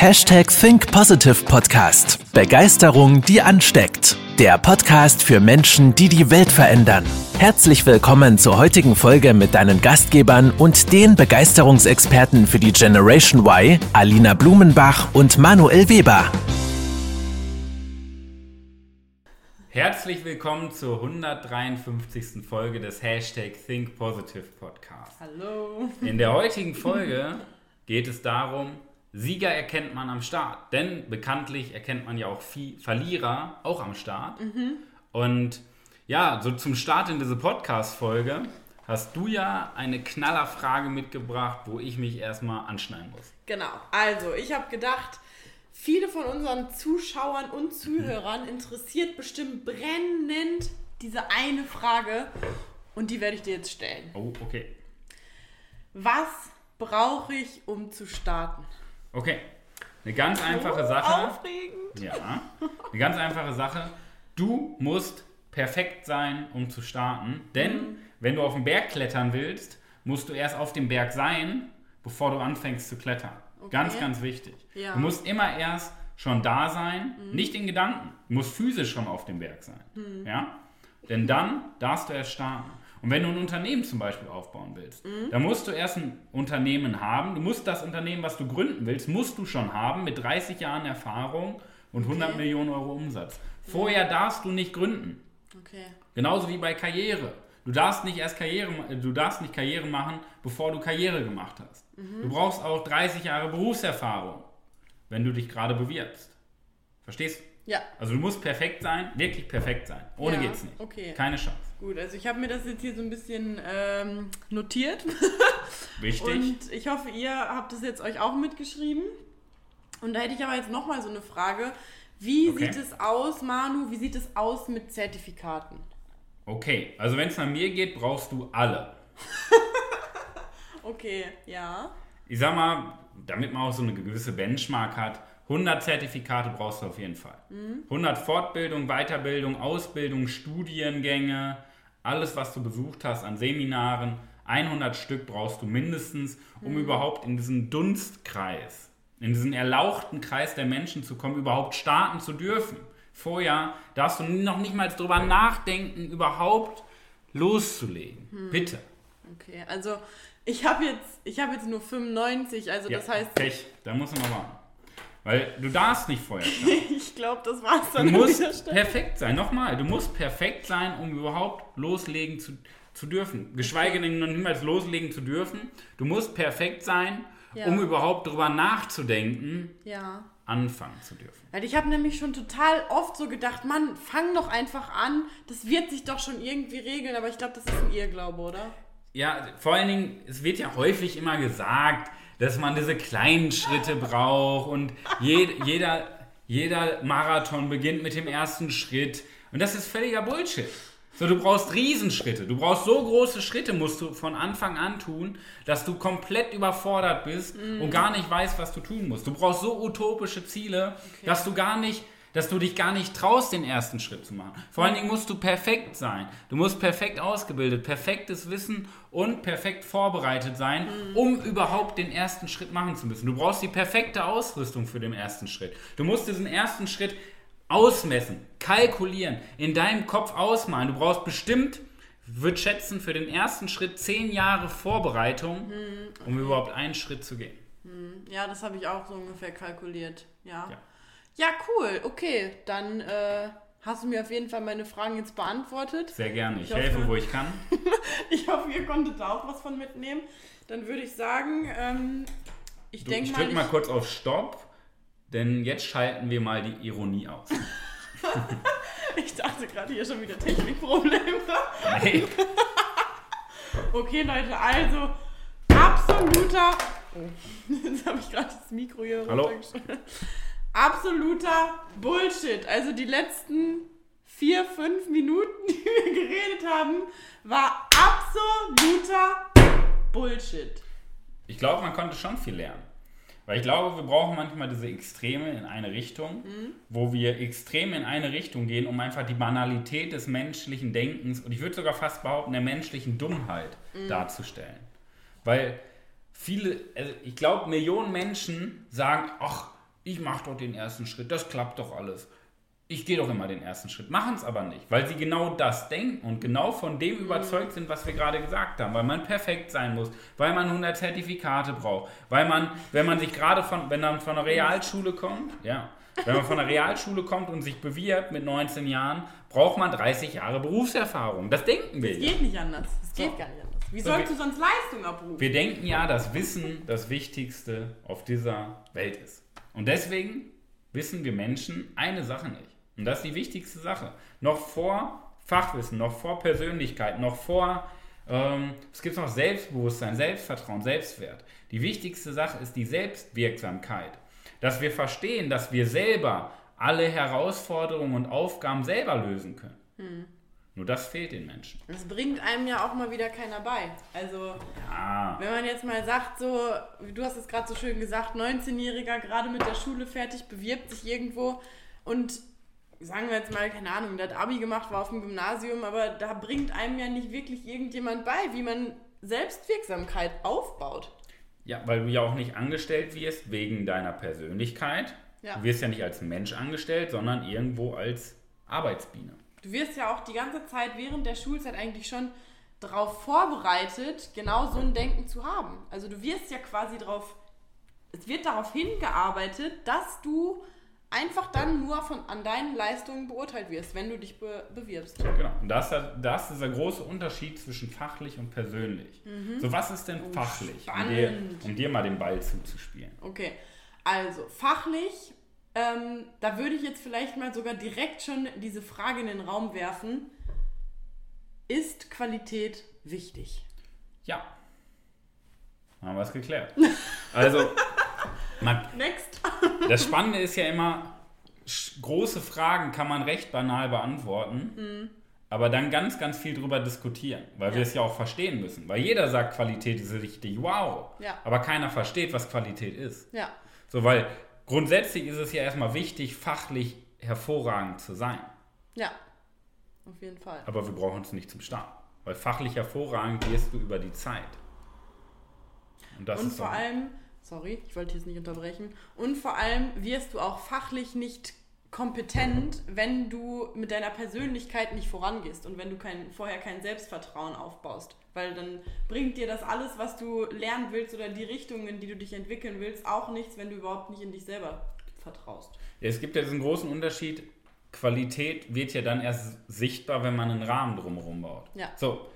Hashtag Think Positive Podcast. Begeisterung, die ansteckt. Der Podcast für Menschen, die die Welt verändern. Herzlich willkommen zur heutigen Folge mit deinen Gastgebern und den Begeisterungsexperten für die Generation Y, Alina Blumenbach und Manuel Weber. Herzlich willkommen zur 153. Folge des Hashtag Think Positive Podcast. Hallo. In der heutigen Folge geht es darum, Sieger erkennt man am Start. Denn bekanntlich erkennt man ja auch viel Verlierer auch am Start. Und ja, so zum Start in diese Podcast-Folge hast du ja eine Knallerfrage mitgebracht, wo ich mich erstmal anschneiden muss. Genau. Also, ich habe gedacht, viele von unseren Zuschauern und Zuhörern interessiert bestimmt brennend diese eine Frage und die werde ich dir jetzt stellen. Oh, okay. Was brauche ich, um zu starten? Okay. Eine ganz einfache Oh, Sache. Aufregend. Ja, eine ganz einfache Sache. Du musst perfekt sein, um zu starten. Denn Mhm. wenn du auf den Berg klettern willst, musst du erst auf dem Berg sein, bevor du anfängst zu klettern. Ganz, ganz wichtig. Ja. Du musst immer erst schon da sein, nicht in Gedanken. Du musst physisch schon auf dem Berg sein. Ja? Denn dann darfst du erst starten. Und wenn du ein Unternehmen zum Beispiel aufbauen willst, dann musst du erst ein Unternehmen haben. Du musst das Unternehmen, was du gründen willst, musst du schon haben mit 30 Jahren Erfahrung und 100 Okay. Millionen Euro Umsatz. Vorher darfst du nicht gründen. Okay. Genauso wie bei Karriere. Du darfst nicht erst Karriere, du darfst nicht Karriere machen, bevor du Karriere gemacht hast. Du brauchst auch 30 Jahre Berufserfahrung, wenn du dich gerade bewirbst. Verstehst du? Ja. Also du musst perfekt sein, wirklich perfekt sein. Ohne Ja, geht's nicht. okay. Keine Chance. Gut, also ich habe mir das jetzt hier so ein bisschen ähm, notiert. Wichtig. Und ich hoffe, ihr habt es jetzt euch auch mitgeschrieben. Und da hätte ich aber jetzt nochmal so eine Frage. Wie Okay. sieht es aus, Manu, wie sieht es aus mit Zertifikaten? Okay, also wenn es nach mir geht, brauchst du alle. Okay, ja. Ich sag mal, damit man auch so eine gewisse Benchmark hat, 100 Zertifikate brauchst du auf jeden Fall. 100 Fortbildung, Weiterbildung, Ausbildung, Studiengänge, alles, was du besucht hast an Seminaren, 100 Stück brauchst du mindestens, um überhaupt in diesen Dunstkreis, in diesen erlauchten Kreis der Menschen zu kommen, überhaupt starten zu dürfen. Vorher darfst du noch nicht mal drüber nachdenken, überhaupt loszulegen. Bitte. Okay, also ich habe jetzt, ich habe jetzt nur 95, also das heißt, Pech, da muss man warten. Weil du darfst nicht vorher starten. ich glaube, das war's Du dann an musst perfekt sein. Nochmal, du musst perfekt sein, um überhaupt loslegen zu, zu dürfen. Geschweige denn noch niemals loslegen zu dürfen. Du musst perfekt sein, Ja. um überhaupt darüber nachzudenken, Ja. anfangen zu dürfen. Weil ich habe nämlich schon total oft so gedacht, Mann, fang doch einfach an, das wird sich doch schon irgendwie regeln, aber ich glaube, das ist ein Irrglaube, oder? Ja, vor allen Dingen, es wird ja häufig immer gesagt, dass man diese kleinen Schritte braucht und je, jeder, jeder Marathon beginnt mit dem ersten Schritt. Und das ist völliger Bullshit. So, du brauchst Riesenschritte. Du brauchst so große Schritte, musst du von Anfang an tun, dass du komplett überfordert bist und gar nicht weißt, was du tun musst. Du brauchst so utopische Ziele, dass du gar nicht, dass du dich gar nicht traust, den ersten Schritt zu machen. Vor allen Dingen musst du perfekt sein. Du musst perfekt ausgebildet, perfektes Wissen und perfekt vorbereitet sein, um überhaupt den ersten Schritt machen zu müssen. Du brauchst die perfekte Ausrüstung für den ersten Schritt. Du musst diesen ersten Schritt ausmessen, kalkulieren, in deinem Kopf ausmalen. Du brauchst bestimmt, ich würde schätzen, für den ersten Schritt zehn Jahre Vorbereitung, um überhaupt einen Schritt zu gehen. Ja, das habe ich auch so ungefähr kalkuliert. Ja. Ja. Ja, cool. Okay, dann äh, hast du mir auf jeden Fall meine Fragen jetzt beantwortet. Sehr gerne. Ich, Ich hoffe- helfe, wo ich kann. Ich hoffe, ihr konntet da auch was von mitnehmen. Dann würde ich sagen, ähm, ich denke ich mal, drücke mal kurz auf Stopp, denn jetzt schalten wir mal die Ironie aus. ich, ich dachte gerade hier schon wieder Technikprobleme. Nee. Okay, Leute, also absoluter. Oh, jetzt habe ich gerade das Mikro hier Hallo? runtergestellt. Absoluter Bullshit. Also die letzten vier, fünf Minuten, die wir geredet haben, war absoluter Bullshit. Ich glaube, man konnte schon viel lernen. Weil ich glaube, wir brauchen manchmal diese Extreme in eine Richtung, wo wir extrem in eine Richtung gehen, um einfach die Banalität des menschlichen Denkens und ich würde sogar fast behaupten, der menschlichen Dummheit darzustellen. Weil viele, also ich glaube, Millionen Menschen sagen, ach, ich mache doch den ersten Schritt, das klappt doch alles. Ich gehe doch immer den ersten Schritt, machen es aber nicht, weil sie genau das denken und genau von dem überzeugt sind, was wir gerade gesagt haben, weil man perfekt sein muss, weil man 100 Zertifikate braucht, weil man, wenn man sich gerade von, wenn man von einer Realschule kommt, ja, wenn man von der Realschule kommt und sich bewirbt mit 19 Jahren, braucht man 30 Jahre Berufserfahrung. Das denken wir. Es geht nicht anders. Es geht So. gar nicht anders. Wie So, sollst wir- du sonst Leistung abrufen? Wir denken ja, dass Wissen das Wichtigste auf dieser Welt ist. Und deswegen wissen wir Menschen eine Sache nicht. Und das ist die wichtigste Sache. Noch vor Fachwissen, noch vor Persönlichkeit, noch vor, ähm, es gibt noch Selbstbewusstsein, Selbstvertrauen, Selbstwert. Die wichtigste Sache ist die Selbstwirksamkeit. Dass wir verstehen, dass wir selber alle Herausforderungen und Aufgaben selber lösen können. Nur das fehlt den Menschen. Das bringt einem ja auch mal wieder keiner bei. Also, Ah. wenn man jetzt mal sagt, so, wie du hast es gerade so schön gesagt, 19-Jähriger, gerade mit der Schule fertig, bewirbt sich irgendwo und sagen wir jetzt mal, keine Ahnung, der hat Abi gemacht, war auf dem Gymnasium, aber da bringt einem ja nicht wirklich irgendjemand bei, wie man Selbstwirksamkeit aufbaut. Ja, weil du ja auch nicht angestellt wirst wegen deiner Persönlichkeit. Ja. Du wirst ja nicht als Mensch angestellt, sondern irgendwo als Arbeitsbiene. Du wirst ja auch die ganze Zeit während der Schulzeit eigentlich schon darauf vorbereitet, genau so ein Denken zu haben. Also du wirst ja quasi darauf, es wird darauf hingearbeitet, dass du einfach dann nur von, an deinen Leistungen beurteilt wirst, wenn du dich be bewirbst. Genau. Und das, ist- das ist der große Unterschied zwischen fachlich und persönlich. So, was ist denn fachlich? Um dir, Mhm. Oh, um dir mal den Ball zuzuspielen. Okay, also fachlich, ähm, da würde ich jetzt vielleicht mal sogar direkt schon diese Frage in den Raum werfen. Ist Qualität wichtig? Ja. Haben wir es geklärt. Also, man, Next. Das Spannende ist ja immer, große Fragen kann man recht banal beantworten, aber dann ganz, ganz viel drüber diskutieren, weil wir Ja. es ja auch verstehen müssen. Weil jeder sagt, Qualität ist richtig, wow. Ja. Aber keiner versteht, was Qualität ist. Ja, So, weil grundsätzlich ist es ja erstmal wichtig, fachlich hervorragend zu sein. ja, auf jeden Fall. Aber wir brauchen es nicht zum Start. Weil fachlich hervorragend wirst du über die Zeit. Und das Und ist vor doch- allem, sorry, ich wollte jetzt nicht unterbrechen, und vor allem wirst du auch fachlich nicht kompetent, wenn du mit deiner Persönlichkeit nicht vorangehst und wenn du kein, vorher kein Selbstvertrauen aufbaust. Weil dann bringt dir das alles, was du lernen willst oder die Richtungen, in die du dich entwickeln willst, auch nichts, wenn du überhaupt nicht in dich selber vertraust. Ja, Es gibt ja diesen großen Unterschied, Qualität wird ja dann erst sichtbar, wenn man einen Rahmen drumherum baut. Ja. So,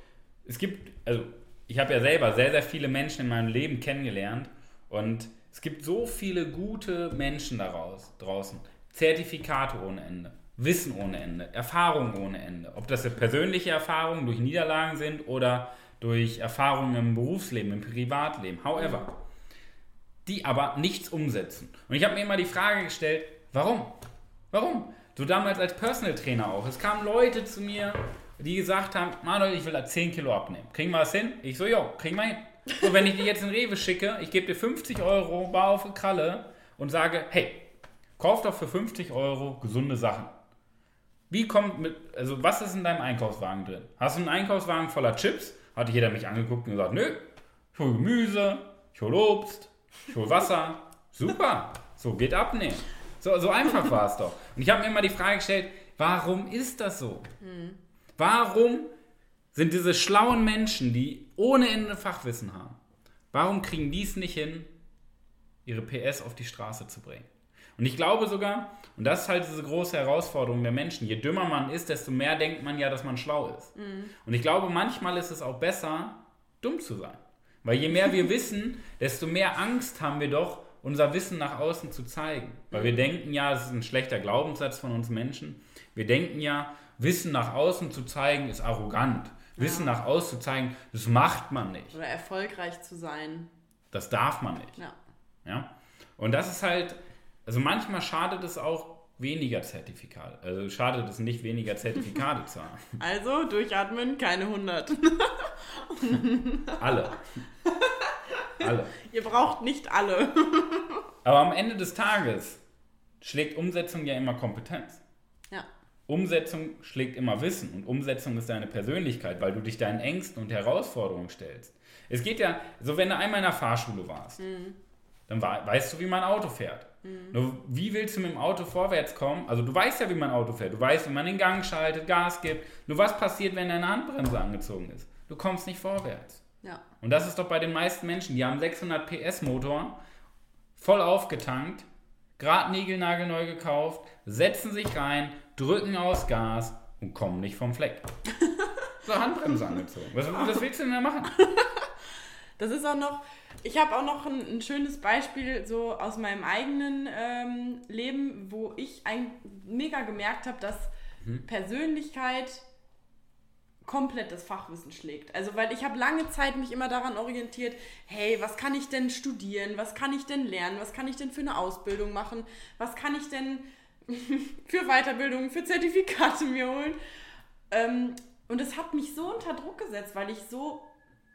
es gibt, also ich habe ja selber sehr, sehr viele Menschen in meinem Leben kennengelernt und es gibt so viele gute Menschen daraus, draußen. Zertifikate ohne Ende, Wissen ohne Ende, Erfahrung ohne Ende. Ob das jetzt persönliche Erfahrungen durch Niederlagen sind oder durch Erfahrungen im Berufsleben, im Privatleben, however die aber nichts umsetzen. Und ich habe mir immer die Frage gestellt, warum? Warum? So damals als Personal Trainer auch. Es kamen Leute zu mir, die gesagt haben, Manuel, ich will da 10 Kilo abnehmen. Kriegen wir das hin? Ich so, jo, kriegen wir hin. So, wenn ich dir jetzt in Rewe schicke, ich gebe dir 50 Euro, bar auf die Kralle und sage, hey, kauf doch für 50 Euro gesunde Sachen. Wie kommt mit, also was ist in deinem Einkaufswagen drin? Hast du einen Einkaufswagen voller Chips? Hatte jeder mich angeguckt und gesagt, nö, ich hole Gemüse, ich hole Obst, ich hole Wasser. Super, so geht abnehmen. So, so einfach war es doch. Und ich habe mir immer die Frage gestellt, warum ist das so? Warum sind diese schlauen Menschen, die ohne Ende Fachwissen haben, warum kriegen die es nicht hin, ihre PS auf die Straße zu bringen? Und ich glaube sogar, und das ist halt diese große Herausforderung der Menschen, je dümmer man ist, desto mehr denkt man ja, dass man schlau ist. Und ich glaube, manchmal ist es auch besser, dumm zu sein. Weil je mehr wir wissen, desto mehr Angst haben wir doch, unser Wissen nach außen zu zeigen. Weil wir denken ja, das ist ein schlechter Glaubenssatz von uns Menschen, wir denken ja, Wissen nach außen zu zeigen ist arrogant. Wissen nach außen zu zeigen, das macht man nicht. Oder erfolgreich zu sein. Das darf man nicht. Ja. Ja? Und das ist halt, also manchmal schadet es auch weniger Zertifikate. Also schadet es nicht, weniger Zertifikate zu haben. Also durchatmen, keine 100. Alle. Alle. Ihr braucht nicht alle. Aber am Ende des Tages schlägt Umsetzung ja immer Kompetenz. Ja. Umsetzung schlägt immer Wissen und Umsetzung ist deine Persönlichkeit, weil du dich deinen Ängsten und Herausforderungen stellst. Es geht ja, so wenn du einmal in der Fahrschule warst, dann weißt du, wie mein Auto fährt. Mhm. Nur wie willst du mit dem Auto vorwärts kommen? Also du weißt ja, wie mein Auto fährt. Du weißt, wie man den Gang schaltet, Gas gibt. Nur was passiert, wenn deine Handbremse angezogen ist? Du kommst nicht vorwärts. Ja. Und das ist doch bei den meisten Menschen. Die haben 600 PS Motor, voll aufgetankt, gerade neu gekauft, setzen sich rein, drücken aus Gas und kommen nicht vom Fleck. so Handbremse angezogen. Was, was willst du denn da machen? Das ist auch noch, ich habe auch noch ein, ein, schönes Beispiel so aus meinem eigenen ähm, Leben, wo ich ein, mega gemerkt habe, dass mhm. Persönlichkeit komplett das Fachwissen schlägt. Also weil ich habe lange Zeit mich immer daran orientiert, hey, was kann ich denn studieren, was kann ich denn lernen, was kann ich denn für eine Ausbildung machen, was kann ich denn für Weiterbildung, für Zertifikate mir holen. Ähm, und es hat mich so unter Druck gesetzt, weil ich so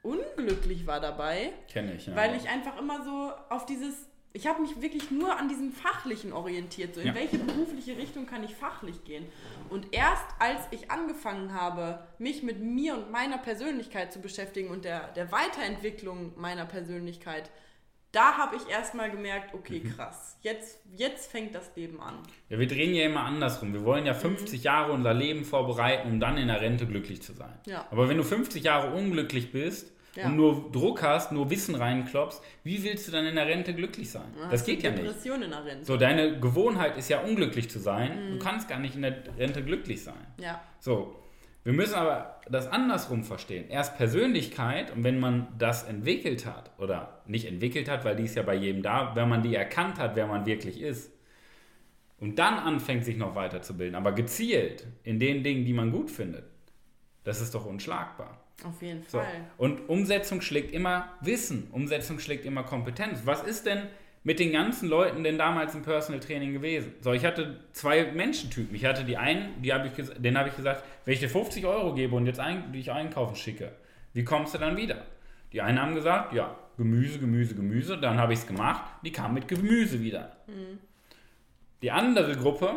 unglücklich war dabei. Kenne ich, ja. Weil ich einfach immer so auf dieses ich habe mich wirklich nur an diesem Fachlichen orientiert. So in ja. welche berufliche Richtung kann ich fachlich gehen? Und erst als ich angefangen habe, mich mit mir und meiner Persönlichkeit zu beschäftigen und der, der Weiterentwicklung meiner Persönlichkeit, da habe ich erstmal gemerkt, okay, mhm. krass, jetzt, jetzt fängt das Leben an. Ja, wir drehen ja immer andersrum. Wir wollen ja 50 mhm. Jahre unser Leben vorbereiten, um dann in der Rente glücklich zu sein. Ja. Aber wenn du 50 Jahre unglücklich bist, ja. und nur Druck hast, nur Wissen reinklopfst, wie willst du dann in der Rente glücklich sein? Ja, das geht ja nicht. Depression in der Rente. So, deine Gewohnheit ist ja unglücklich zu sein. Mhm. Du kannst gar nicht in der Rente glücklich sein. Ja. So, wir müssen aber das andersrum verstehen. Erst Persönlichkeit und wenn man das entwickelt hat oder nicht entwickelt hat, weil die ist ja bei jedem da, wenn man die erkannt hat, wer man wirklich ist und dann anfängt, sich noch weiterzubilden, aber gezielt in den Dingen, die man gut findet, das ist doch unschlagbar. Auf jeden Fall. So. Und Umsetzung schlägt immer Wissen, Umsetzung schlägt immer Kompetenz. Was ist denn mit den ganzen Leuten denn damals im Personal Training gewesen? So, ich hatte zwei Menschentypen. Ich hatte die einen, die hab ich, den habe ich gesagt, wenn ich dir 50 Euro gebe und jetzt ein, dich einkaufen schicke, wie kommst du dann wieder? Die einen haben gesagt, ja, Gemüse, Gemüse, Gemüse. Dann habe ich es gemacht, die kamen mit Gemüse wieder. Mhm. Die andere Gruppe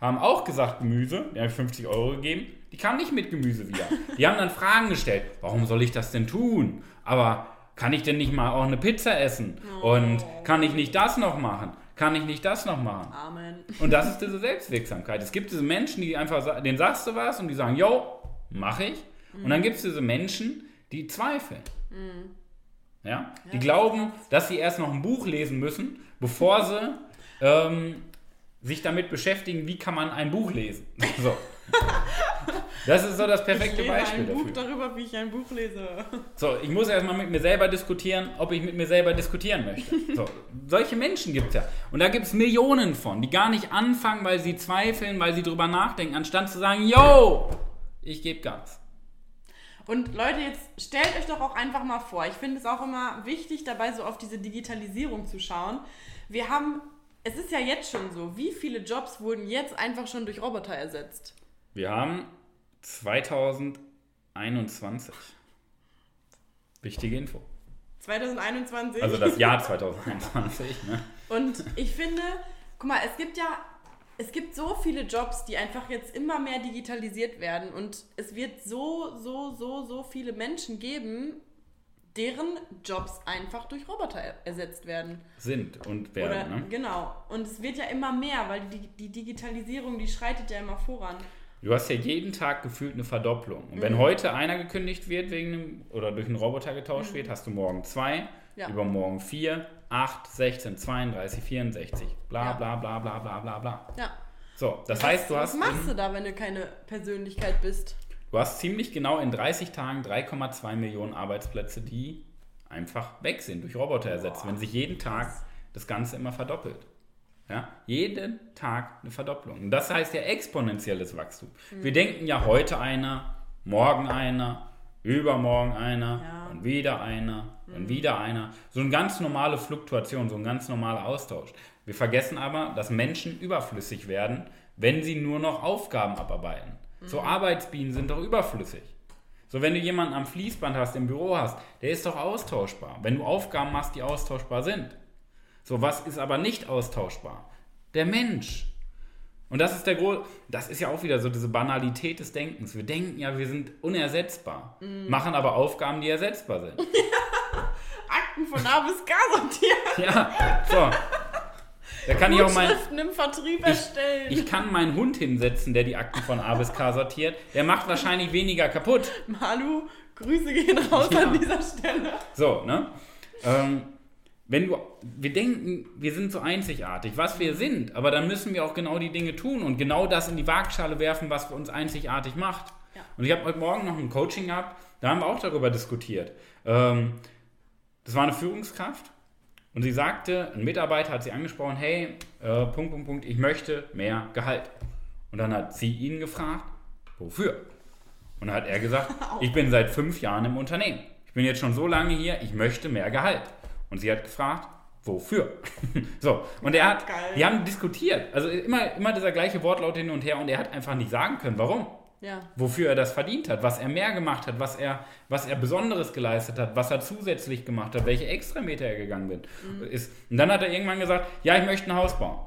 haben auch gesagt Gemüse, die habe ich 50 Euro gegeben, die kamen nicht mit Gemüse wieder. Die haben dann Fragen gestellt, warum soll ich das denn tun? Aber kann ich denn nicht mal auch eine Pizza essen? Oh. Und kann ich nicht das noch machen? Kann ich nicht das noch machen? Amen. Und das ist diese Selbstwirksamkeit. Es gibt diese Menschen, die einfach, denen sagst du was und die sagen, yo, mach ich. Mhm. Und dann gibt es diese Menschen, die zweifeln. Mhm. Ja? ja? Die glauben, dass sie erst noch ein Buch lesen müssen, bevor sie ähm, sich damit beschäftigen, wie kann man ein Buch lesen. So. Das ist so das perfekte ich lese Beispiel ein dafür. Buch darüber, wie ich ein Buch lese. So, ich muss erstmal mit mir selber diskutieren, ob ich mit mir selber diskutieren möchte. So, solche Menschen gibt es ja. Und da gibt es Millionen von, die gar nicht anfangen, weil sie zweifeln, weil sie drüber nachdenken, anstatt zu sagen, yo, ich gebe Gas. Und Leute, jetzt stellt euch doch auch einfach mal vor, ich finde es auch immer wichtig, dabei so auf diese Digitalisierung zu schauen. Wir haben, es ist ja jetzt schon so, wie viele Jobs wurden jetzt einfach schon durch Roboter ersetzt? Wir haben 2021. Wichtige Info. 2021. Also das Jahr 2021. Ne? Und ich finde, guck mal, es gibt ja, es gibt so viele Jobs, die einfach jetzt immer mehr digitalisiert werden und es wird so, so, so, so viele Menschen geben, deren Jobs einfach durch Roboter ersetzt werden. Sind und werden. Oder, ne? Genau. Und es wird ja immer mehr, weil die, die Digitalisierung, die schreitet ja immer voran. Du hast ja jeden Tag gefühlt eine Verdopplung. Und wenn mhm. heute einer gekündigt wird wegen einem, oder durch einen Roboter getauscht mhm. wird, hast du morgen zwei, ja. übermorgen vier, acht, 16, 32, 64, bla ja. bla bla bla bla bla bla. Ja. So, das was, heißt, du hast. Was machst du da, wenn du keine Persönlichkeit bist? Du hast ziemlich genau in 30 Tagen 3,2 Millionen Arbeitsplätze, die einfach weg sind, durch Roboter ersetzt, Boah. wenn sich jeden Tag das Ganze immer verdoppelt. Ja, jeden Tag eine Verdopplung. Und das heißt ja exponentielles Wachstum. Mhm. Wir denken ja heute einer, morgen einer, übermorgen einer ja. und wieder einer mhm. und wieder einer. So eine ganz normale Fluktuation, so ein ganz normaler Austausch. Wir vergessen aber, dass Menschen überflüssig werden, wenn sie nur noch Aufgaben abarbeiten. Mhm. So Arbeitsbienen sind doch überflüssig. So, wenn du jemanden am Fließband hast, im Büro hast, der ist doch austauschbar. Wenn du Aufgaben machst, die austauschbar sind. So, was ist aber nicht austauschbar? Der Mensch. Und das ist der Gro das ist ja auch wieder so diese Banalität des Denkens. Wir denken ja, wir sind unersetzbar, mm. machen aber Aufgaben, die ersetzbar sind. Akten von A bis K sortiert. Ja, so. Da kann ich auch mein, im Vertrieb erstellen. ich kann meinen Hund hinsetzen, der die Akten von A bis K sortiert. Der macht wahrscheinlich weniger kaputt. Malu, Grüße gehen raus Ja. an dieser Stelle. So, ne? Ähm, wenn du, wir denken, wir sind so einzigartig, was wir sind, aber dann müssen wir auch genau die Dinge tun und genau das in die Waagschale werfen, was uns einzigartig macht. Ja. Und ich habe heute Morgen noch ein Coaching gehabt, da haben wir auch darüber diskutiert. Ähm, das war eine Führungskraft und sie sagte, ein Mitarbeiter hat sie angesprochen, hey, äh, Punkt, Punkt, Punkt, ich möchte mehr Gehalt. Und dann hat sie ihn gefragt, wofür? Und dann hat er gesagt, ich bin seit fünf Jahren im Unternehmen. Ich bin jetzt schon so lange hier, ich möchte mehr Gehalt. Und sie hat gefragt, wofür? so, und er hat, Geil. die haben diskutiert. Also immer, immer dieser gleiche Wortlaut hin und her und er hat einfach nicht sagen können, warum. Ja. Wofür er das verdient hat, was er mehr gemacht hat, was er, was er Besonderes geleistet hat, was er zusätzlich gemacht hat, welche Extrameter er gegangen bin, ist. Und dann hat er irgendwann gesagt, ja, ich möchte ein Haus bauen.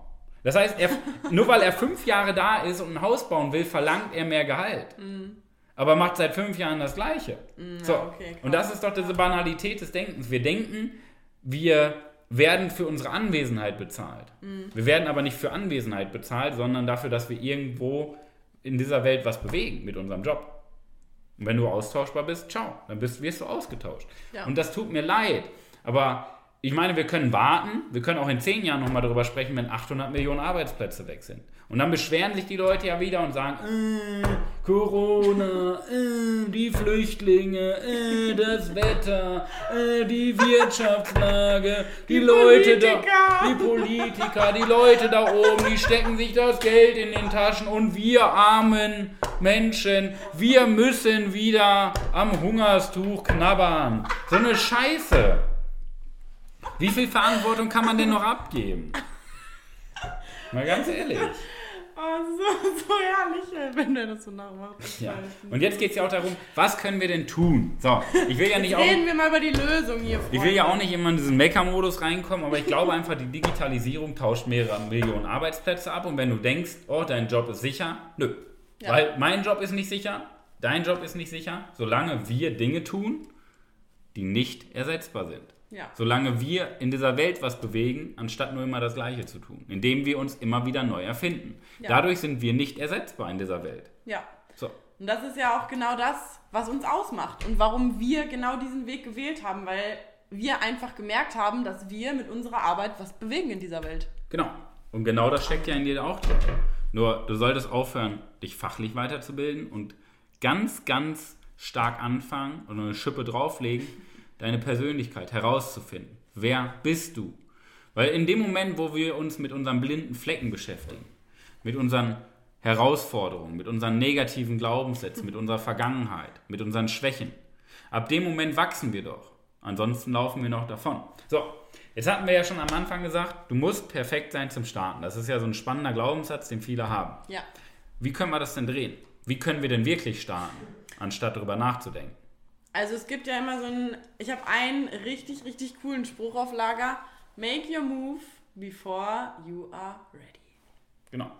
Das heißt, er, nur weil er fünf Jahre da ist und ein Haus bauen will, verlangt er mehr Gehalt. Aber macht seit fünf Jahren das Gleiche. so. okay, und das ist doch diese Banalität des Denkens. Wir denken, wir werden für unsere Anwesenheit bezahlt. Wir werden aber nicht für Anwesenheit bezahlt, sondern dafür, dass wir irgendwo in dieser Welt was bewegen mit unserem Job. Und wenn du austauschbar bist, ciao, dann bist, wirst du ausgetauscht. Ja. Und das tut mir leid. Aber ich meine, wir können warten, wir können auch in zehn Jahren nochmal darüber sprechen, wenn 800 Millionen Arbeitsplätze weg sind. Und dann beschweren sich die Leute ja wieder und sagen, äh, Corona, äh, die Flüchtlinge, äh, das Wetter, äh, die Wirtschaftslage, die, Leute da, Politiker. die Politiker, die Leute da oben, die stecken sich das Geld in den Taschen und wir armen Menschen, wir müssen wieder am Hungerstuch knabbern. So eine Scheiße. Wie viel Verantwortung kann man denn noch abgeben? Mal ganz ehrlich. Oh, so, so herrlich, wenn der das so nachmacht. Ja. Und jetzt geht es ja auch darum, was können wir denn tun? So, ich will ja nicht auch. Reden wir mal über die Lösung hier, Freunde. Ich will ja auch nicht immer in diesen Mecker-Modus reinkommen, aber ich glaube einfach, die Digitalisierung tauscht mehrere Millionen Arbeitsplätze ab und wenn du denkst, oh, dein Job ist sicher, nö. Ja. Weil mein Job ist nicht sicher, dein Job ist nicht sicher, solange wir Dinge tun, die nicht ersetzbar sind. Ja. Solange wir in dieser Welt was bewegen, anstatt nur immer das Gleiche zu tun, indem wir uns immer wieder neu erfinden. Ja. Dadurch sind wir nicht ersetzbar in dieser Welt. Ja. So. Und das ist ja auch genau das, was uns ausmacht und warum wir genau diesen Weg gewählt haben, weil wir einfach gemerkt haben, dass wir mit unserer Arbeit was bewegen in dieser Welt. Genau. Und genau das steckt ja in dir auch drin. Nur du solltest aufhören, dich fachlich weiterzubilden und ganz, ganz stark anfangen und eine Schippe drauflegen, deine Persönlichkeit herauszufinden. Wer bist du? Weil in dem Moment, wo wir uns mit unseren blinden Flecken beschäftigen, mit unseren Herausforderungen, mit unseren negativen Glaubenssätzen, mit unserer Vergangenheit, mit unseren Schwächen, ab dem Moment wachsen wir doch. Ansonsten laufen wir noch davon. So, jetzt hatten wir ja schon am Anfang gesagt, du musst perfekt sein zum Starten. Das ist ja so ein spannender Glaubenssatz, den viele haben. Ja. Wie können wir das denn drehen? Wie können wir denn wirklich starten, anstatt darüber nachzudenken? Also es gibt ja immer so einen, ich habe einen richtig, richtig coolen Spruch auf Lager. Make your move before you are ready. Genau.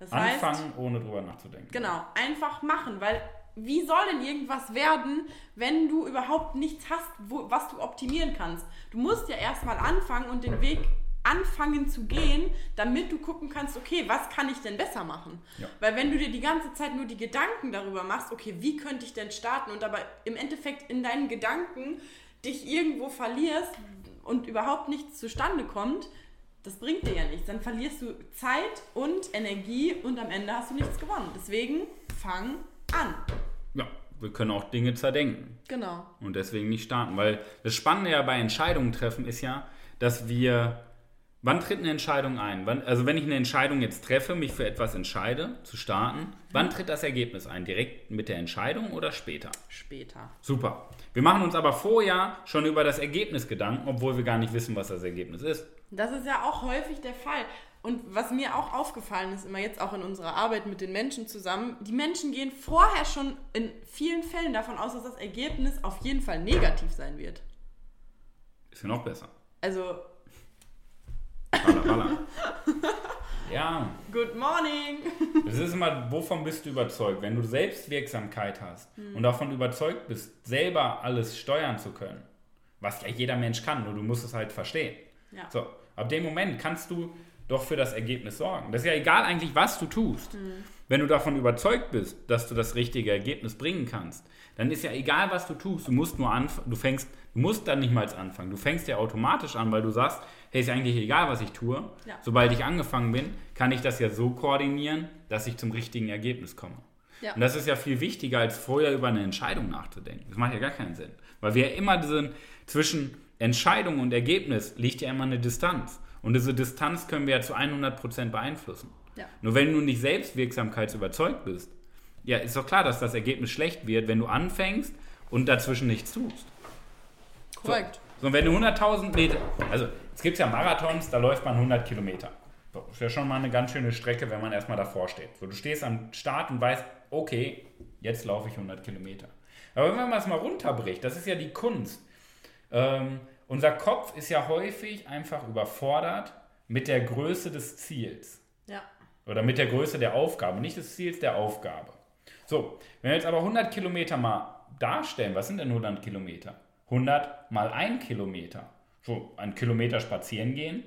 Das heißt, Anfangen, ohne drüber nachzudenken. Genau, einfach machen, weil wie soll denn irgendwas werden, wenn du überhaupt nichts hast, wo, was du optimieren kannst? Du musst ja erstmal anfangen und den Weg anfangen zu gehen, damit du gucken kannst, okay, was kann ich denn besser machen? Ja. Weil wenn du dir die ganze Zeit nur die Gedanken darüber machst, okay, wie könnte ich denn starten und aber im Endeffekt in deinen Gedanken dich irgendwo verlierst und überhaupt nichts zustande kommt, das bringt dir ja nichts. Dann verlierst du Zeit und Energie und am Ende hast du nichts gewonnen. Deswegen fang an. Ja, wir können auch Dinge zerdenken. Genau. und deswegen nicht starten. Weil das Spannende ja bei Entscheidungen treffen ist ja, dass wir. Wann tritt eine Entscheidung ein? Wann, also wenn ich eine Entscheidung jetzt treffe, mich für etwas entscheide, zu starten, wann tritt das Ergebnis ein? Direkt mit der Entscheidung oder später? Später. Super. Wir machen uns aber vorher schon über das Ergebnis Gedanken, obwohl wir gar nicht wissen, was das Ergebnis ist. Das ist ja auch häufig der Fall. Und was mir auch aufgefallen ist, immer jetzt auch in unserer Arbeit mit den Menschen zusammen, die Menschen gehen vorher schon in vielen Fällen davon aus, dass das Ergebnis auf jeden Fall negativ sein wird. Ist ja noch besser. Also, Baller, baller. ja, good morning. Das ist immer, wovon bist du überzeugt? Wenn du Selbstwirksamkeit hast und davon überzeugt bist, selber alles steuern zu können, Was ja jeder Mensch kann, nur du musst es halt verstehen. Ja. So, ab dem Moment kannst du doch für das Ergebnis sorgen. Das ist ja egal eigentlich, was du tust. Wenn du davon überzeugt bist, dass du das richtige Ergebnis bringen kannst, dann ist ja egal, was du tust. Du musst nur anfangen, du fängst, du musst dann nicht mal anfangen. Du fängst ja automatisch an, weil du sagst, hey, ist ja eigentlich egal, was ich tue. Ja. Sobald ich angefangen bin, kann ich das ja so koordinieren, dass ich zum richtigen Ergebnis komme. Ja. Und das ist ja viel wichtiger, als vorher über eine Entscheidung nachzudenken. Das macht ja gar keinen Sinn. Weil wir ja immer diesen, zwischen Entscheidung und Ergebnis liegt ja immer eine Distanz. Und diese Distanz können wir ja zu 100% beeinflussen. Ja. Nur wenn du nicht selbstwirksamkeitsüberzeugt bist, ja, ist doch klar, dass das Ergebnis schlecht wird, wenn du anfängst und dazwischen nichts tust. Korrekt. So, und wenn du 100.000 Meter, also es gibt ja Marathons, da läuft man 100 Kilometer. So, ist ja schon mal eine ganz schöne Strecke, wenn man erstmal davor steht. So, du stehst am Start und weißt, okay, jetzt laufe ich 100 Kilometer. Aber wenn man es mal runterbricht, das ist ja die Kunst. Ähm, unser Kopf ist ja häufig einfach überfordert mit der Größe des Ziels. Ja. Oder mit der Größe der Aufgabe, nicht des Ziels, der Aufgabe. So, wenn wir jetzt aber 100 Kilometer mal darstellen, was sind denn 100 Kilometer? 100 mal ein Kilometer. So, ein Kilometer spazieren gehen,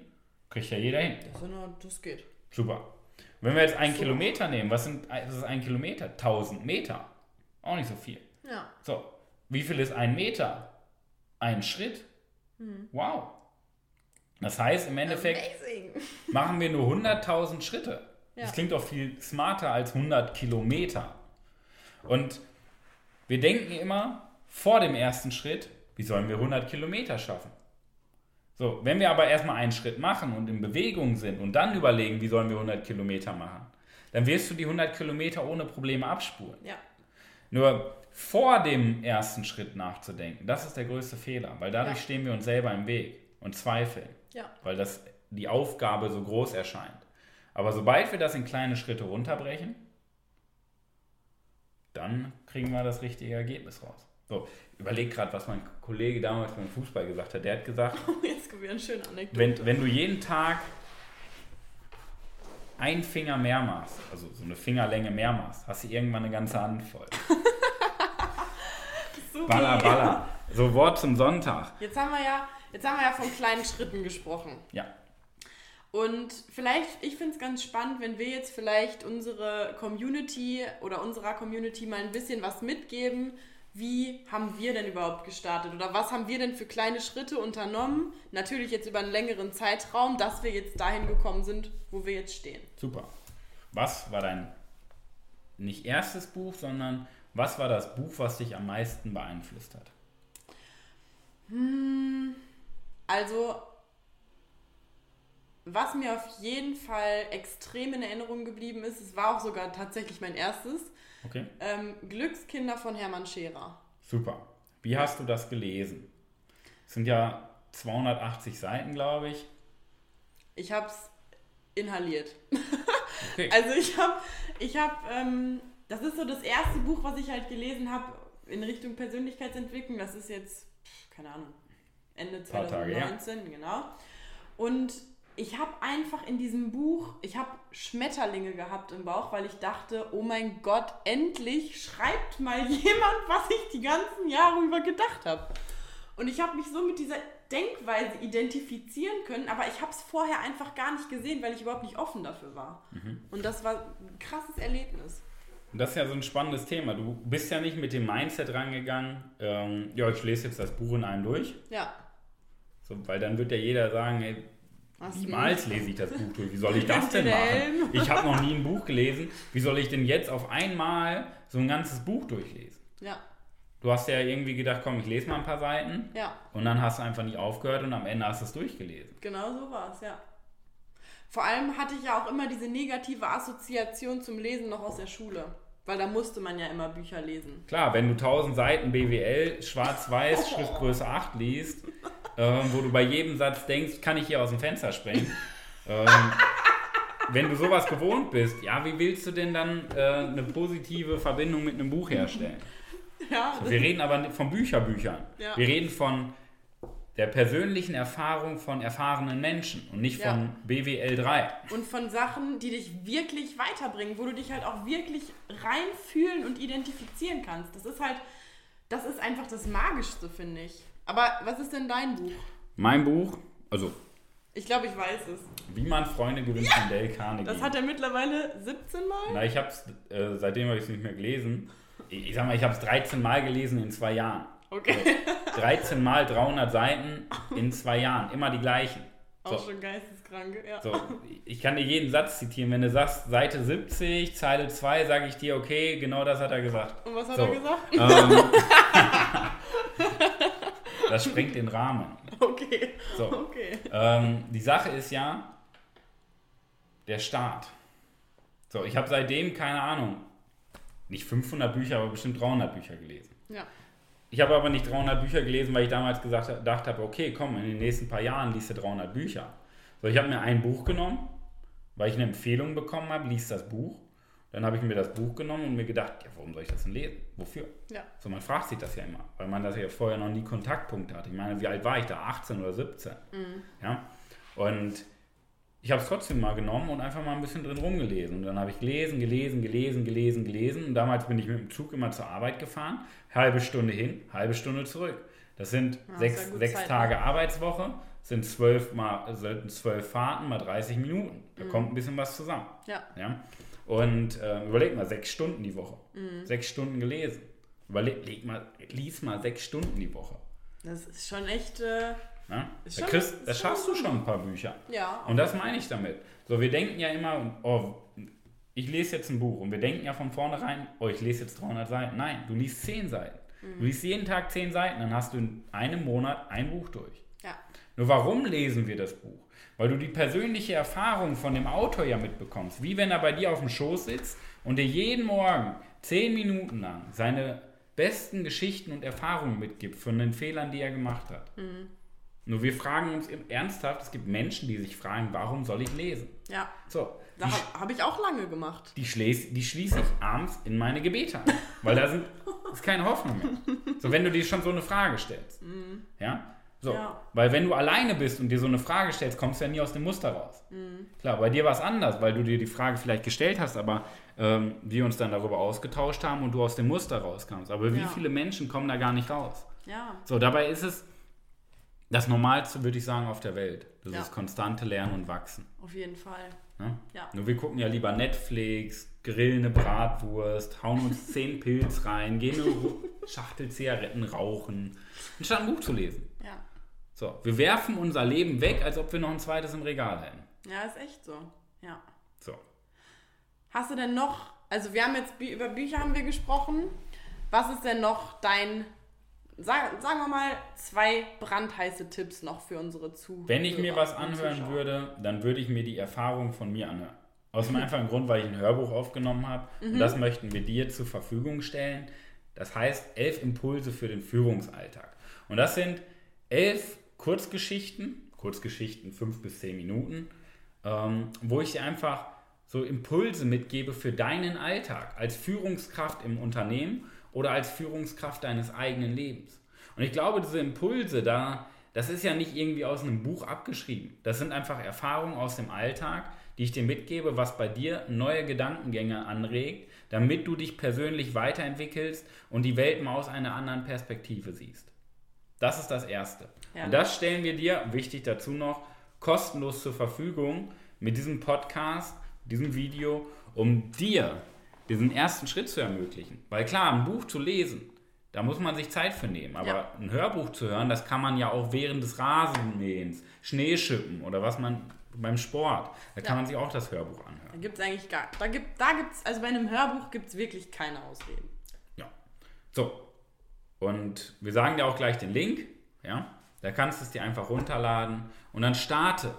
kriegt ja jeder hin. Das, nur, das geht. Super. Wenn wir jetzt einen So. Kilometer nehmen, was, sind, was ist ein Kilometer? 1000 Meter. Auch nicht so viel. Ja. So, wie viel ist ein Meter? Ein Schritt. Wow. Das heißt, im Endeffekt Amazing. machen wir nur 100.000 Schritte. Ja. Das klingt doch viel smarter als 100 Kilometer. Und wir denken immer vor dem ersten Schritt, wie sollen wir 100 Kilometer schaffen? So, wenn wir aber erstmal einen Schritt machen und in Bewegung sind und dann überlegen, wie sollen wir 100 Kilometer machen, dann wirst du die 100 Kilometer ohne Probleme abspulen. Ja. Nur vor dem ersten Schritt nachzudenken, das ist der größte Fehler, weil dadurch Ja. stehen wir uns selber im Weg und zweifeln Ja. weil das die Aufgabe so groß erscheint. Aber sobald wir das in kleine Schritte runterbrechen, dann kriegen wir das richtige Ergebnis raus. So, überleg gerade, was mein Kollege damals beim Fußball gesagt hat. Der hat gesagt, Jetzt kommt wieder eine schöne Anekdote. wenn, wenn du jeden Tag einen Finger mehr machst, also so eine Fingerlänge mehr machst, hast du irgendwann eine ganze Hand voll. Supi. Baller, baller. So Wort zum Sonntag. Jetzt haben wir ja, jetzt haben wir ja von kleinen Schritten gesprochen. Ja. Und vielleicht, ich finde es ganz spannend, wenn wir jetzt vielleicht unsere Community oder unserer Community mal ein bisschen was mitgeben. Wie haben wir denn überhaupt gestartet? Oder was haben wir denn für kleine Schritte unternommen? Natürlich jetzt über einen längeren Zeitraum, dass wir jetzt dahin gekommen sind, wo wir jetzt stehen. Super. Was war dein nicht erstes Buch, sondern was war das Buch, was dich am meisten beeinflusst hat? Also, was mir auf jeden Fall extrem in Erinnerung geblieben ist, es war auch sogar tatsächlich mein erstes, Okay, ähm, Glückskinder von Hermann Scherer. super. Wie hast du das gelesen? Es sind ja 280 Seiten, glaube ich. Ich habe es inhaliert. Okay. Also ich habe, ich habe, ähm, das ist so das erste Buch, was ich halt gelesen habe in Richtung Persönlichkeitsentwicklung. Das ist jetzt, keine Ahnung, Ende Paar Tage her. 2019, genau. Und ich habe einfach in diesem Buch, ich habe Schmetterlinge gehabt im Bauch, weil ich dachte, oh mein Gott, endlich schreibt mal jemand, was ich die ganzen Jahre über gedacht habe. Und ich habe mich so mit dieser Denkweise identifizieren können, aber ich habe es vorher einfach gar nicht gesehen, weil ich überhaupt nicht offen dafür war. Und das war ein krasses Erlebnis. Und das ist ja so ein spannendes Thema. Du bist ja nicht mit dem Mindset rangegangen, ähm, ja, ich lese jetzt das Buch in einem durch. Ja. So, weil dann wird ja jeder sagen, ey, Was niemals lese ich das Buch durch. Wie soll ich das denn Den machen? Ich habe noch nie ein Buch gelesen. Wie soll ich denn jetzt auf einmal so ein ganzes Buch durchlesen? Ja, Du hast ja irgendwie gedacht, komm, ich lese mal ein paar Seiten. ja, Und dann hast du einfach nicht aufgehört und am Ende hast du es durchgelesen. genau so war es, ja. Vor allem hatte ich ja auch immer diese negative Assoziation zum Lesen noch aus der Schule. Weil da musste man ja immer Bücher lesen. Klar, wenn du 1000 Seiten BWL, schwarz-weiß, Schriftgröße 8 liest, ähm, wo du bei jedem Satz denkst, kann ich hier aus dem Fenster springen. ähm, wenn du sowas gewohnt bist, ja, wie willst du denn dann äh, eine positive Verbindung mit einem Buch herstellen? Ja, Wir reden aber nicht von Bücherbüchern. Ja. Wir reden von der persönlichen Erfahrung von erfahrenen Menschen und nicht Ja. von BWL 3. und von Sachen, die dich wirklich weiterbringen, wo du dich halt auch wirklich reinfühlen und identifizieren kannst. Das ist halt, das ist einfach das Magischste, finde ich. Aber was ist denn dein Buch? Mein Buch, also Ich glaube, ich weiß es. Wie man Freunde gewinnt von Dale Carnegie. Das hat er mittlerweile 17 Mal? Na, ich habe es, äh, seitdem habe ich es nicht mehr gelesen. Ich, ich sag mal, ich habe es 13 Mal gelesen in zwei Jahren. Okay. 13 Mal 300 Seiten in zwei Jahren. Immer die gleichen. So, Auch schon geisteskrank, ja. so, ich kann dir jeden Satz zitieren. Wenn du sagst Seite 70, Zeile 2, sage ich dir, okay, genau das hat er gesagt. Und was hat So. er gesagt? Ähm, das sprengt den Rahmen. Okay. So. Okay. Ähm, die Sache ist ja, der Start. So, ich habe seitdem, keine Ahnung, nicht 500 Bücher, aber bestimmt 300 Bücher gelesen. Ja. Ich habe aber nicht 300 Bücher gelesen, weil ich damals gesagt, gedacht habe, okay, komm, in den nächsten paar Jahren liest du 300 Bücher. So, ich habe mir ein Buch genommen, weil ich eine Empfehlung bekommen habe, liest das Buch. Dann habe ich mir das Buch genommen und mir gedacht, ja, warum soll ich das denn lesen? Wofür? Ja. So, man fragt sich das ja immer, weil man das ja vorher noch nie Kontaktpunkte hatte. Ich meine, wie alt war ich da? 18 oder 17? Ja. Und ich habe es trotzdem mal genommen und einfach mal ein bisschen drin rumgelesen. Und dann habe ich gelesen, gelesen, gelesen, gelesen, gelesen. Und damals bin ich mit dem Zug immer zur Arbeit gefahren. Halbe Stunde hin, halbe Stunde zurück. Das sind Ja, sechs, sechs Zeit, Tage ne? Arbeitswoche, sind zwölf, mal, sind zwölf Fahrten mal 30 Minuten. Mhm. Da kommt ein bisschen was zusammen. Ja. Ja? Und äh, überleg mal, sechs Stunden die Woche. Mhm. Sechs Stunden gelesen. Überleg leg mal, lies mal sechs Stunden die Woche. Das ist schon echt. Äh, Ja? Ist Da, schon- kriegst, ist da schaffst du schon ein paar Bücher. ja. Und das meine ich damit. So, wir denken ja immer, oh, ich lese jetzt ein Buch und wir denken ja von vornherein, oh, ich lese jetzt 300 Seiten. Nein, du liest 10 Seiten. Du liest jeden Tag 10 Seiten, dann hast du in einem Monat ein Buch durch. Ja. Nur warum lesen wir das Buch? Weil du die persönliche Erfahrung von dem Autor ja mitbekommst. Wie wenn er bei dir auf dem Schoß sitzt und dir jeden Morgen 10 Minuten lang seine besten Geschichten und Erfahrungen mitgibt von den Fehlern, die er gemacht hat. Nur wir fragen uns ernsthaft, es gibt Menschen, die sich fragen, warum soll ich lesen? Ja. So, Da habe hab ich auch lange gemacht. die, schläß, die schließe ich abends in meine Gebete ein. Weil da sind, ist keine Hoffnung mehr. So, wenn du dir schon so eine Frage stellst. Ja? So, Ja. weil wenn du alleine bist und dir so eine Frage stellst, kommst du ja nie aus dem Muster raus. Klar, bei dir war es anders, weil du dir die Frage vielleicht gestellt hast, aber ähm, wir uns dann darüber ausgetauscht haben und du aus dem Muster rauskamst. Aber wie Ja. viele Menschen kommen da gar nicht raus? Ja. So, dabei ist es das Normalste, würde ich sagen, auf der Welt. Das Ja. ist konstante Lernen und Wachsen. Auf jeden Fall. Ne? Ja. Nur wir gucken ja lieber Netflix, grillen eine Bratwurst, hauen uns zehn Pilz rein, gehen eine Schachtel Zigaretten rauchen, anstatt ein Buch zu lesen. So, wir werfen unser Leben weg, als ob wir noch ein zweites im Regal hätten. Ja, ist echt so. Ja. So. Hast du denn noch, also wir haben jetzt über Bücher haben wir gesprochen. Was ist denn noch dein, sag, sagen wir mal, zwei brandheiße Tipps noch für unsere Zuhörer? Wenn ich mir was anhören Zuschauer? würde, dann würde ich mir die Erfahrung von mir anhören. Aus dem einfachen Grund, weil ich ein Hörbuch aufgenommen habe. Mhm. Und das möchten wir dir zur Verfügung stellen. Das heißt, elf Impulse für den Führungsalltag. Und das sind elf Kurzgeschichten, Kurzgeschichten fünf bis zehn Minuten, ähm, wo ich dir einfach so Impulse mitgebe für deinen Alltag als Führungskraft im Unternehmen oder als Führungskraft deines eigenen Lebens. Und ich glaube, diese Impulse da, das ist ja nicht irgendwie aus einem Buch abgeschrieben. Das sind einfach Erfahrungen aus dem Alltag, die ich dir mitgebe, was bei dir neue Gedankengänge anregt, damit du dich persönlich weiterentwickelst und die Welt mal aus einer anderen Perspektive siehst. Das ist das Erste. Ja. Und das stellen wir dir, wichtig dazu noch, kostenlos zur Verfügung mit diesem Podcast, diesem Video, um dir diesen ersten Schritt zu ermöglichen. Weil klar, ein Buch zu lesen, da muss man sich Zeit für nehmen. Aber Ja. ein Hörbuch zu hören, das kann man ja auch während des Rasenmähens, Schneeschippen oder was man beim Sport, da kann Ja. man sich auch das Hörbuch anhören. Da gibt es eigentlich gar, da gibt da gibt's, also bei einem Hörbuch gibt es wirklich keine Ausreden. Ja. So. Und wir sagen dir auch gleich den Link. Ja. Da kannst du es dir einfach runterladen und dann starte.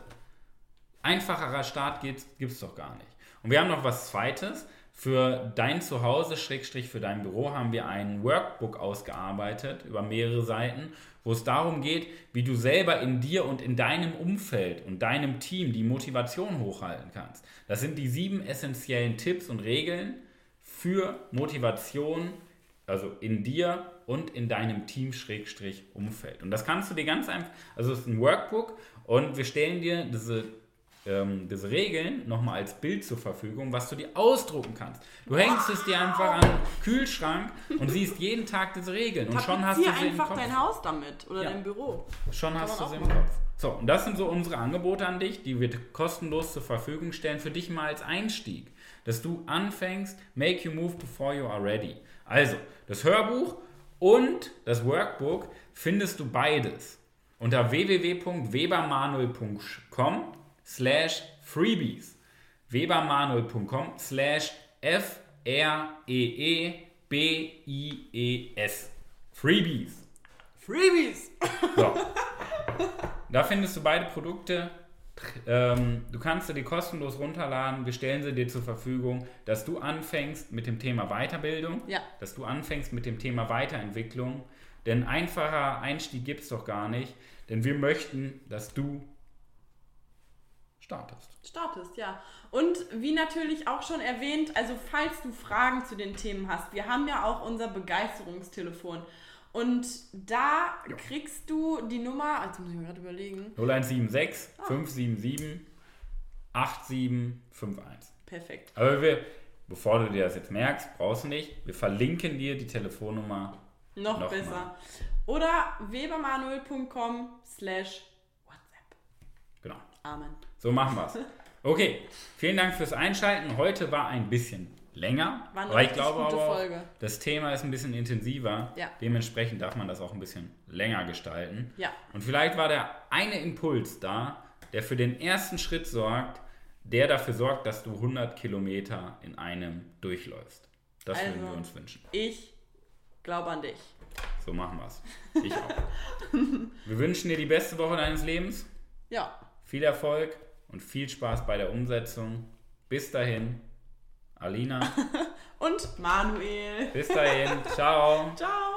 Einfacherer Start gibt es doch gar nicht. Und wir haben noch was Zweites. Für dein Zuhause, Schrägstrich für dein Büro, haben wir ein Workbook ausgearbeitet über mehrere Seiten, wo es darum geht, wie du selber in dir und in deinem Umfeld und deinem Team die Motivation hochhalten kannst. Das sind die sieben essentiellen Tipps und Regeln für Motivation, also in dir und in deinem Team Schrägstrich Umfeld. Und das kannst du dir ganz einfach, also es ist ein Workbook und wir stellen dir diese ähm, diese Regeln nochmal als Bild zur Verfügung, was du dir ausdrucken kannst. Du hängst es dir einfach an den Kühlschrank und siehst jeden Tag diese Regeln. Und schon hast du sie im einfach Kopf. dein Haus damit oder Ja. dein Büro. Schon hast du sie im. Kopf. So, und das sind so unsere Angebote an dich, die wir kostenlos zur Verfügung stellen, für dich mal als Einstieg. Dass du anfängst, make you move before you are ready. Also, das Hörbuch und das Workbook findest du beides unter www.webermanuel.com slash freebies webermanuel.com slash F-R-E-E-B-I-E-S Freebies. Freebies! So. Da findest du beide Produkte. Ähm, du kannst sie dir kostenlos runterladen. Wir stellen sie dir zur Verfügung, dass du anfängst mit dem Thema Weiterbildung, Ja. dass du anfängst mit dem Thema Weiterentwicklung. Denn einfacher Einstieg gibt es doch gar nicht. Denn wir möchten, dass du startest. Startest, ja. Und wie natürlich auch schon erwähnt, also falls du Fragen zu den Themen hast, wir haben ja auch unser Begeisterungstelefon. Und da kriegst du die Nummer, also muss ich mir gerade überlegen. 0176 577 8751. Perfekt. Aber wir, bevor du dir das jetzt merkst, brauchst du nicht. Wir verlinken dir die Telefonnummer. Noch, Noch besser. mal. Oder webermanuel.com slash WhatsApp. Genau. Amen. So machen wir's. Okay, vielen Dank fürs Einschalten. Heute war ein bisschen länger, War eine aber ich glaube gute aber auch, Folge. das Thema ist ein bisschen intensiver. Ja. Dementsprechend darf man das auch ein bisschen länger gestalten. Ja. Und vielleicht war der eine Impuls da, der für den ersten Schritt sorgt, der dafür sorgt, dass du 100 Kilometer in einem durchläufst. Das würden Also. wir uns wünschen. Ich glaube an dich. So machen wir's. Ich auch. wir wünschen dir die beste Woche deines Lebens. Ja. Viel Erfolg und viel Spaß bei der Umsetzung. Bis dahin, Alina. Und Manuel. Bis dahin. Ciao. Ciao.